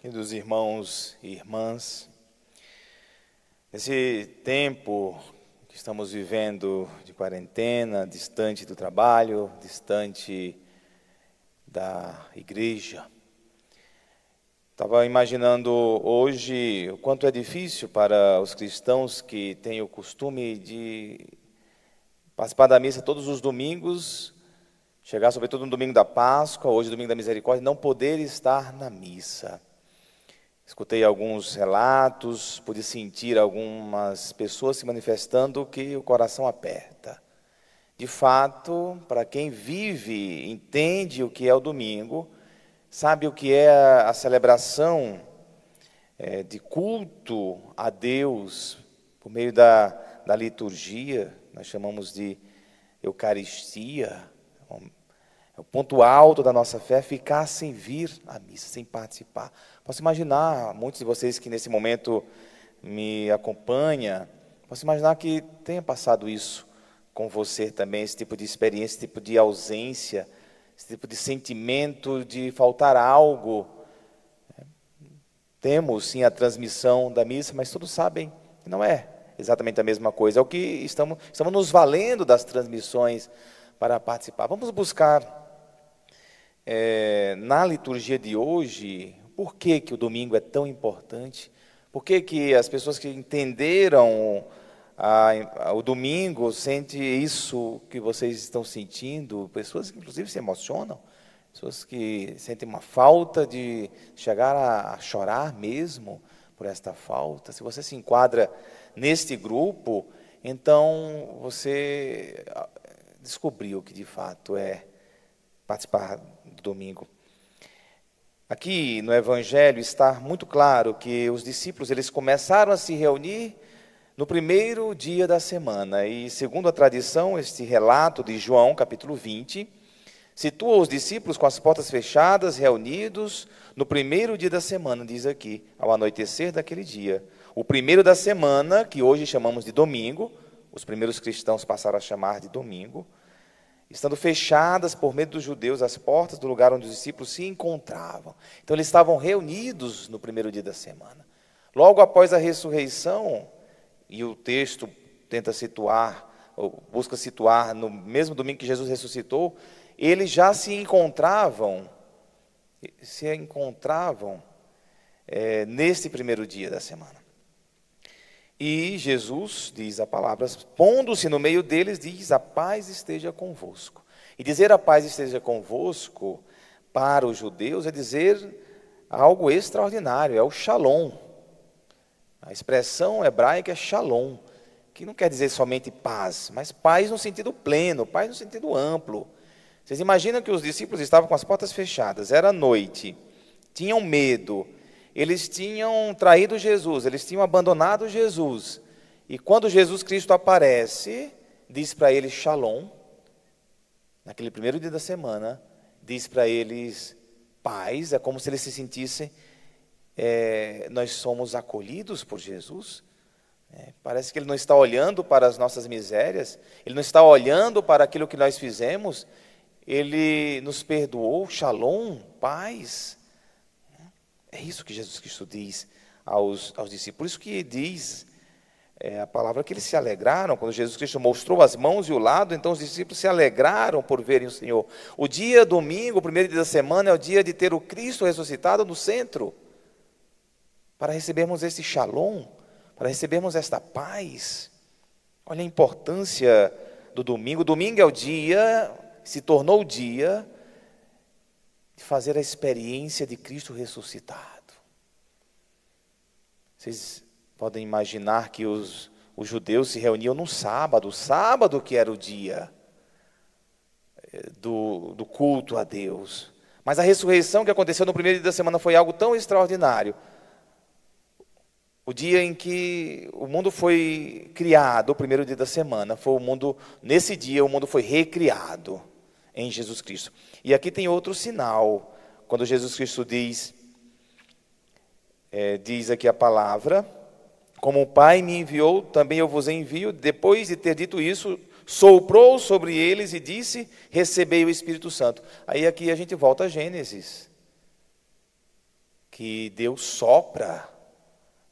queridos irmãos e irmãs, nesse tempo que estamos vivendo de quarentena, distante do trabalho, distante da igreja, estava imaginando hoje o quanto é difícil para os cristãos que têm o costume de participar da missa todos os domingos, chegar sobretudo no domingo da Páscoa, hoje domingo da Misericórdia, não poder estar na missa. Escutei alguns relatos, pude sentir algumas pessoas se manifestando que o coração aperta. De fato, para quem vive, entende o que é o domingo, sabe o que é a celebração é, de culto a Deus por meio da, da liturgia, nós chamamos de Eucaristia, o ponto alto da nossa fé é ficar sem vir à missa, sem participar. Posso imaginar, muitos de vocês que nesse momento me acompanham, posso imaginar que tenha passado isso com você também, esse tipo de experiência, esse tipo de ausência, esse tipo de sentimento de faltar algo. Temos sim a transmissão da missa, mas todos sabem que não é exatamente a mesma coisa. É o que estamos, estamos nos valendo das transmissões para participar. Vamos buscar é, na liturgia de hoje, por que, que o domingo é tão importante? Por que, que as pessoas que entenderam a, a, o domingo sentem isso que vocês estão sentindo? Pessoas que, inclusive, se emocionam, pessoas que sentem uma falta de chegar a, a chorar mesmo por esta falta. Se você se enquadra neste grupo, então você ah, descobriu que de fato é participar do domingo. Aqui no Evangelho está muito claro que os discípulos eles começaram a se reunir no primeiro dia da semana. E segundo a tradição, este relato de João, capítulo 20, situa os discípulos com as portas fechadas, reunidos no primeiro dia da semana, diz aqui, ao anoitecer daquele dia. O primeiro da semana, que hoje chamamos de domingo, os primeiros cristãos passaram a chamar de domingo, estando fechadas por medo dos judeus as portas do lugar onde os discípulos se encontravam. Então eles estavam reunidos no primeiro dia da semana. Logo após a ressurreição, e o texto tenta situar, busca situar no mesmo domingo que Jesus ressuscitou, eles já se encontravam, se encontravam é, neste primeiro dia da semana. E Jesus, diz a palavra, pondo-se no meio deles, diz: A paz esteja convosco. E dizer a paz esteja convosco, para os judeus, é dizer algo extraordinário, é o shalom. A expressão hebraica é shalom, que não quer dizer somente paz, mas paz no sentido pleno, paz no sentido amplo. Vocês imaginam que os discípulos estavam com as portas fechadas, era noite, tinham medo, eles tinham traído Jesus, eles tinham abandonado Jesus. E quando Jesus Cristo aparece, diz para eles Shalom, naquele primeiro dia da semana, diz para eles paz, é como se eles se sentissem, é, nós somos acolhidos por Jesus. É, parece que ele não está olhando para as nossas misérias, ele não está olhando para aquilo que nós fizemos, ele nos perdoou, shalom, paz. É isso que Jesus Cristo diz aos, aos discípulos. Por isso que diz é, a palavra que eles se alegraram quando Jesus Cristo mostrou as mãos e o lado, então os discípulos se alegraram por verem o Senhor. O dia domingo, o primeiro dia da semana, é o dia de ter o Cristo ressuscitado no centro, para recebermos esse shalom, para recebermos esta paz. Olha a importância do domingo. O domingo é o dia, se tornou o dia de fazer a experiência de Cristo ressuscitado. Vocês podem imaginar que os, os judeus se reuniam no sábado, sábado que era o dia eh, do, do culto a Deus. Mas a ressurreição que aconteceu no primeiro dia da semana foi algo tão extraordinário. O dia em que o mundo foi criado, o primeiro dia da semana, foi o mundo, nesse dia o mundo foi recriado em Jesus Cristo. E aqui tem outro sinal, quando Jesus Cristo diz, é, diz aqui a palavra, como o Pai me enviou, também eu vos envio. Depois de ter dito isso, soprou sobre eles e disse: Recebei o Espírito Santo. Aí aqui a gente volta a Gênesis, que Deus sopra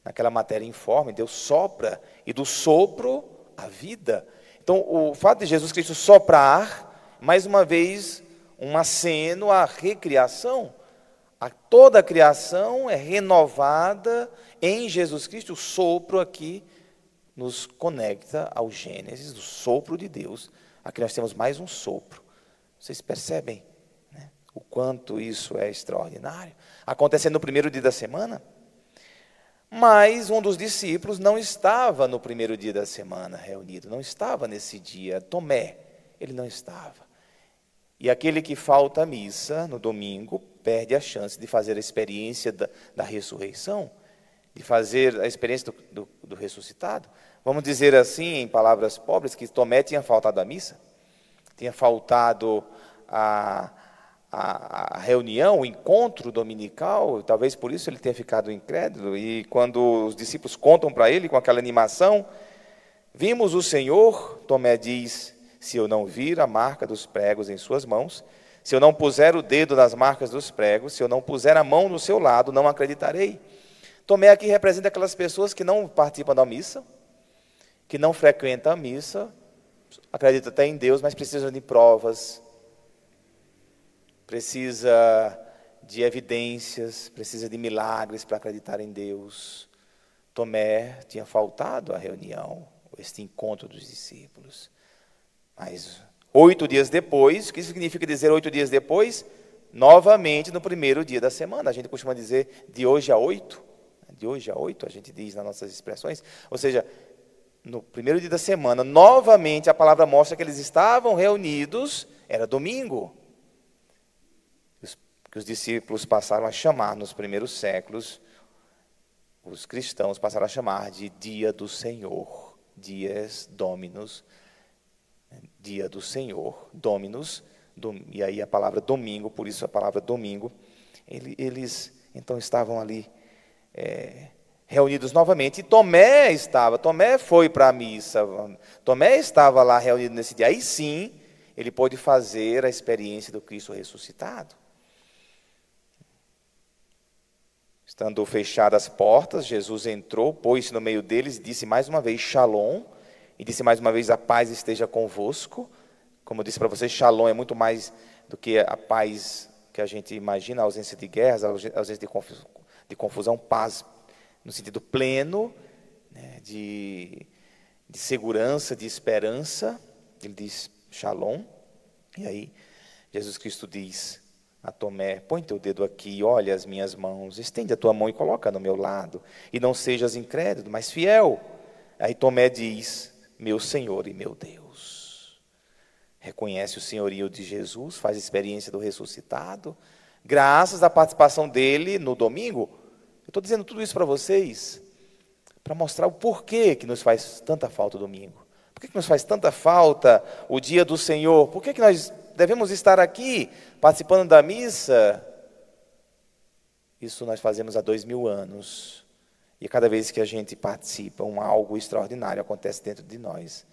naquela matéria informe, Deus sopra, e do sopro a vida. Então, o fato de Jesus Cristo soprar, mais uma vez, um aceno à recriação. A toda a criação é renovada em Jesus Cristo. O sopro aqui nos conecta ao Gênesis, do sopro de Deus. Aqui nós temos mais um sopro. Vocês percebem né, o quanto isso é extraordinário? Acontecendo no primeiro dia da semana. Mas um dos discípulos não estava no primeiro dia da semana reunido, não estava nesse dia. Tomé, ele não estava. E aquele que falta à missa no domingo perde a chance de fazer a experiência da, da ressurreição, de fazer a experiência do, do, do, ressuscitado. Vamos dizer assim, em palavras pobres, que Tomé tinha faltado à missa, tinha faltado a, a, a reunião, o encontro dominical, talvez por isso ele tenha ficado incrédulo. E quando os discípulos contam para ele com aquela animação, vimos o Senhor, Tomé diz, se eu não vir a marca dos pregos em suas mãos, se eu não puser o dedo nas marcas dos pregos, se eu não puser a mão no seu lado, não acreditarei. Tomé aqui representa aquelas pessoas que não participam da missa, que não frequentam a missa, acreditam até em Deus, mas precisam de provas, precisa de evidências, precisa de milagres para acreditar em Deus. Tomé tinha faltado à reunião, este encontro dos discípulos. Mas oito dias depois, o que significa dizer oito dias depois? Novamente no primeiro dia da semana. A gente costuma dizer de hoje a oito. De hoje a oito, a gente diz nas nossas expressões. Ou seja, no primeiro dia da semana, novamente a palavra mostra que eles estavam reunidos, era domingo que os discípulos passaram a chamar nos primeiros séculos, os cristãos passaram a chamar de dia do Senhor, dias dominus, dia do Senhor, dominus, dom, e aí a palavra domingo, por isso a palavra domingo, ele, eles então estavam ali é, reunidos novamente, e Tomé estava, Tomé foi para a missa, Tomé estava lá reunido nesse dia, aí sim ele pôde fazer a experiência do Cristo ressuscitado. Estando fechadas as portas, Jesus entrou, pôs-se no meio deles e disse mais uma vez: Shalom. E disse mais uma vez: A paz esteja convosco. Como eu disse para vocês, Shalom é muito mais do que a paz que a gente imagina, a ausência de guerras, a ausência de confusão, paz no sentido pleno, né, de, de segurança, de esperança. Ele diz Shalom. E aí, Jesus Cristo diz: a Tomé: Põe teu dedo aqui, olha as minhas mãos, estende a tua mão e coloca no meu lado, e não sejas incrédulo, mas fiel. Aí Tomé diz: Meu Senhor e meu Deus. Reconhece o senhorio de Jesus, faz experiência do ressuscitado, graças à participação dele no domingo. Eu estou dizendo tudo isso para vocês, para mostrar o porquê que nos faz tanta falta o domingo. Por que, que nos faz tanta falta o dia do Senhor? Por que, que nós devemos estar aqui participando da missa. Isso nós fazemos há dois mil anos. E cada vez que a gente participa, um algo extraordinário acontece dentro de nós.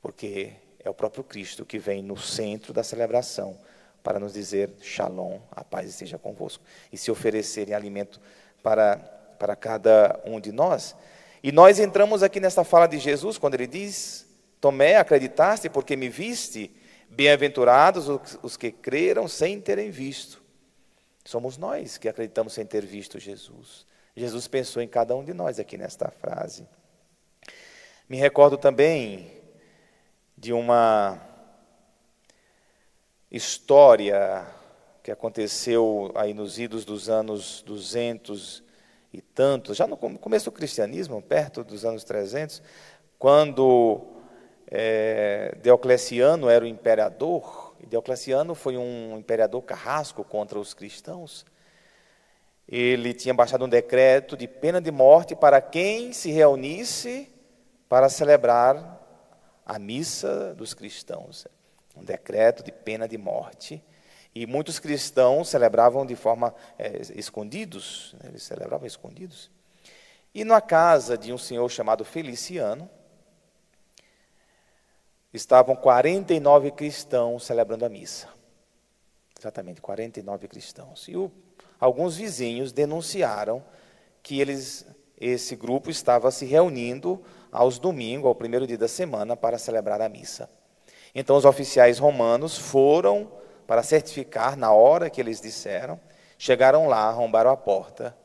Porque é o próprio Cristo que vem no centro da celebração para nos dizer Shalom, a paz esteja convosco. E se oferecer em alimento para, para cada um de nós. E nós entramos aqui nessa fala de Jesus, quando ele diz: Tomé, acreditaste porque me viste? Bem-aventurados os que creram sem terem visto. Somos nós que acreditamos sem ter visto Jesus. Jesus pensou em cada um de nós aqui nesta frase. Me recordo também de uma história que aconteceu aí nos idos dos anos 200 e tantos, já no começo do cristianismo, perto dos anos 300, quando é, Diocleciano era o imperador, Diocleciano foi um imperador carrasco contra os cristãos. Ele tinha baixado um decreto de pena de morte para quem se reunisse para celebrar a missa dos cristãos. Um decreto de pena de morte. E muitos cristãos celebravam de forma é, escondidos, né? eles celebravam escondidos. E na casa de um senhor chamado Feliciano, estavam 49 cristãos celebrando a missa. Exatamente, 49 cristãos. E o, alguns vizinhos denunciaram que eles, esse grupo estava se reunindo aos domingos, ao primeiro dia da semana, para celebrar a missa. Então os oficiais romanos foram para certificar na hora que eles disseram, chegaram lá, arrombaram a porta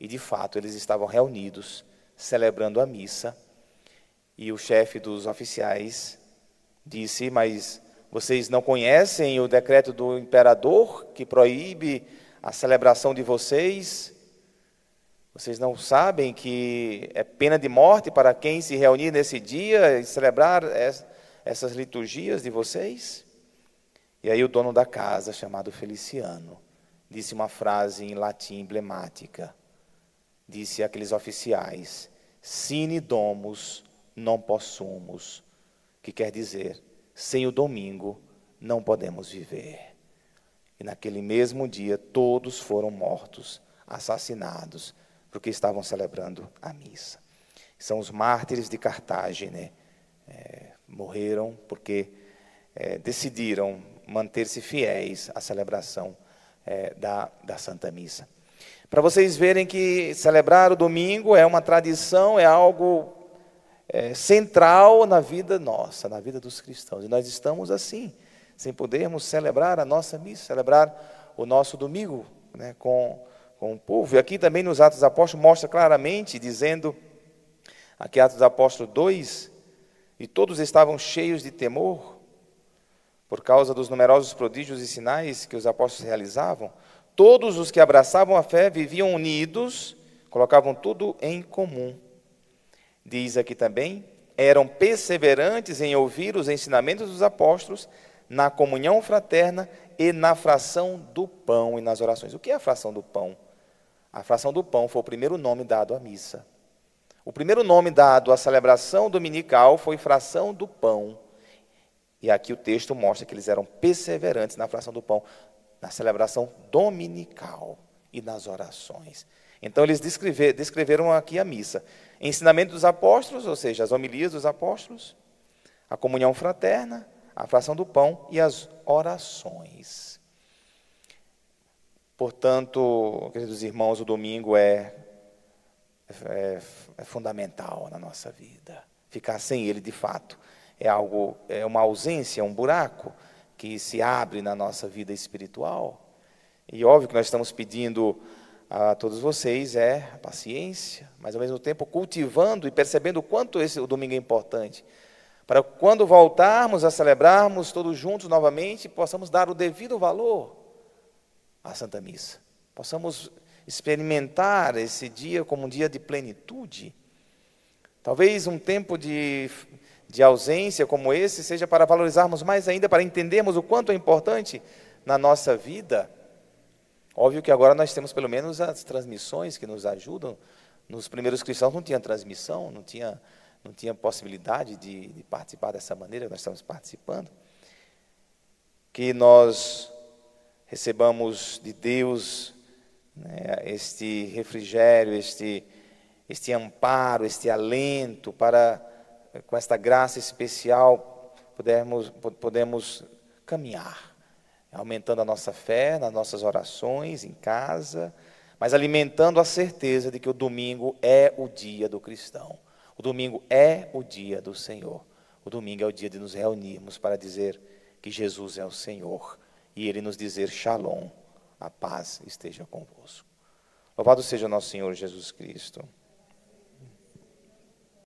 e de fato eles estavam reunidos celebrando a missa. E o chefe dos oficiais disse: Mas vocês não conhecem o decreto do imperador que proíbe a celebração de vocês? Vocês não sabem que é pena de morte para quem se reunir nesse dia e celebrar essas liturgias de vocês? E aí o dono da casa, chamado Feliciano, disse uma frase em latim emblemática. Disse àqueles oficiais: Sine domus non possumus, que quer dizer, sem o domingo não podemos viver. E naquele mesmo dia todos foram mortos, assassinados, porque estavam celebrando a missa. São os mártires de Cartagena, né? é, morreram porque é, decidiram manter-se fiéis à celebração é, da, da Santa Missa. Para vocês verem que celebrar o domingo é uma tradição, é algo é, central na vida nossa, na vida dos cristãos. E nós estamos assim, sem podermos celebrar a nossa missa, celebrar o nosso domingo né, com, com o povo. E aqui também nos Atos dos Apóstolos mostra claramente, dizendo, aqui Atos dos Apóstolos 2, e todos estavam cheios de temor, por causa dos numerosos prodígios e sinais que os apóstolos realizavam. Todos os que abraçavam a fé viviam unidos, colocavam tudo em comum. Diz aqui também, eram perseverantes em ouvir os ensinamentos dos apóstolos, na comunhão fraterna e na fração do pão e nas orações. O que é a fração do pão? A fração do pão foi o primeiro nome dado à missa. O primeiro nome dado à celebração dominical foi fração do pão. E aqui o texto mostra que eles eram perseverantes na fração do pão na celebração dominical e nas orações. Então, eles descreveram aqui a missa: ensinamento dos apóstolos, ou seja, as homilias dos apóstolos, a comunhão fraterna, a fração do pão e as orações. Portanto, queridos irmãos, o domingo é, é, é fundamental na nossa vida. Ficar sem ele, de fato, é algo, é uma ausência, um buraco que se abre na nossa vida espiritual. E óbvio que nós estamos pedindo a todos vocês é paciência, mas ao mesmo tempo cultivando e percebendo o quanto esse o domingo é importante. Para quando voltarmos a celebrarmos todos juntos novamente, possamos dar o devido valor à Santa Missa. Possamos experimentar esse dia como um dia de plenitude. Talvez um tempo de de ausência como esse seja para valorizarmos mais ainda, para entendermos o quanto é importante na nossa vida. Óbvio que agora nós temos pelo menos as transmissões que nos ajudam. Nos primeiros cristãos não tinha transmissão, não tinha, não tinha possibilidade de, de participar dessa maneira que nós estamos participando. Que nós recebamos de Deus né, este refrigério, este, este amparo, este alento para com esta graça especial, podemos, podemos caminhar, aumentando a nossa fé nas nossas orações, em casa, mas alimentando a certeza de que o domingo é o dia do cristão. O domingo é o dia do Senhor. O domingo é o dia de nos reunirmos para dizer que Jesus é o Senhor e Ele nos dizer Shalom, a paz esteja convosco. Louvado seja nosso Senhor Jesus Cristo.